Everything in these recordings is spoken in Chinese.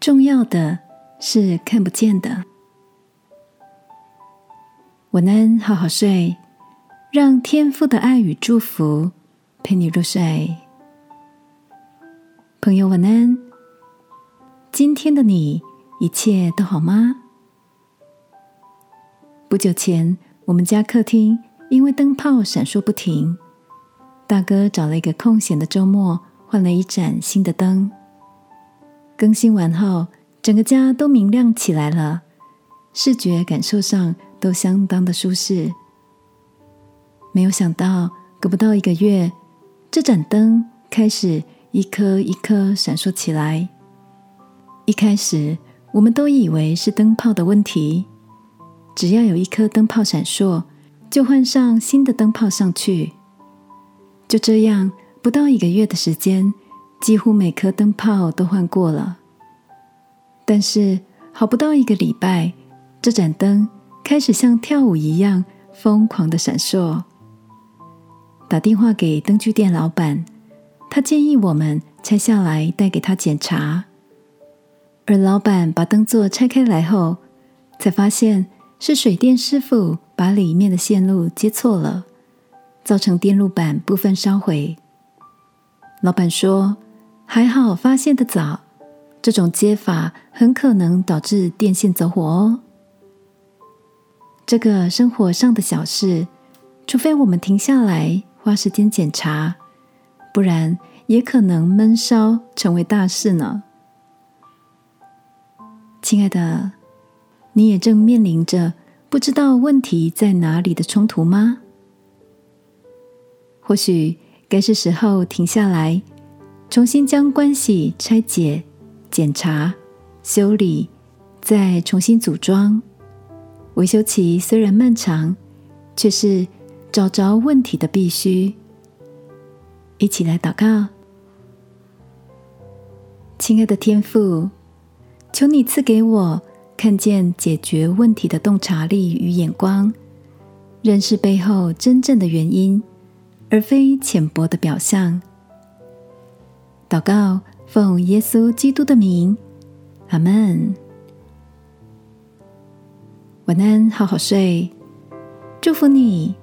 重要的是看不见的。晚安，好好睡，让天父的爱与祝福陪你入睡。朋友，晚安。今天的你一切都好吗？不久前，我们家客厅因为灯泡闪烁不停，大哥找了一个空闲的周末，换了一盏新的灯。更新完后，整个家都明亮起来了，视觉感受上都相当的舒适。没有想到，隔不到一个月，这盏灯开始一颗一颗闪烁起来。一开始，我们都以为是灯泡的问题。只要有一颗灯泡闪烁，就换上新的灯泡上去。就这样，不到一个月的时间，几乎每颗灯泡都换过了。但是，好不到一个礼拜，这盏灯开始像跳舞一样疯狂的闪烁。打电话给灯具店老板，他建议我们拆下来带给他检查。而老板把灯座拆开来后，才发现。是水电师傅把里面的线路接错了，造成电路板部分烧毁。老板说：“还好发现的早，这种接法很可能导致电线走火哦。”这个生活上的小事，除非我们停下来花时间检查，不然也可能闷烧成为大事呢。亲爱的。你也正面临着不知道问题在哪里的冲突吗？或许该是时候停下来，重新将关系拆解、检查、修理，再重新组装。维修期虽然漫长，却是找着问题的必须。一起来祷告，亲爱的天父，求你赐给我。看见解决问题的洞察力与眼光，认识背后真正的原因，而非浅薄的表象。祷告，奉耶稣基督的名，阿门。晚安，好好睡。祝福你，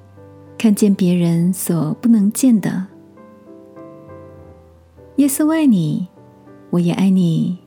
看见别人所不能见的。耶稣爱你，我也爱你。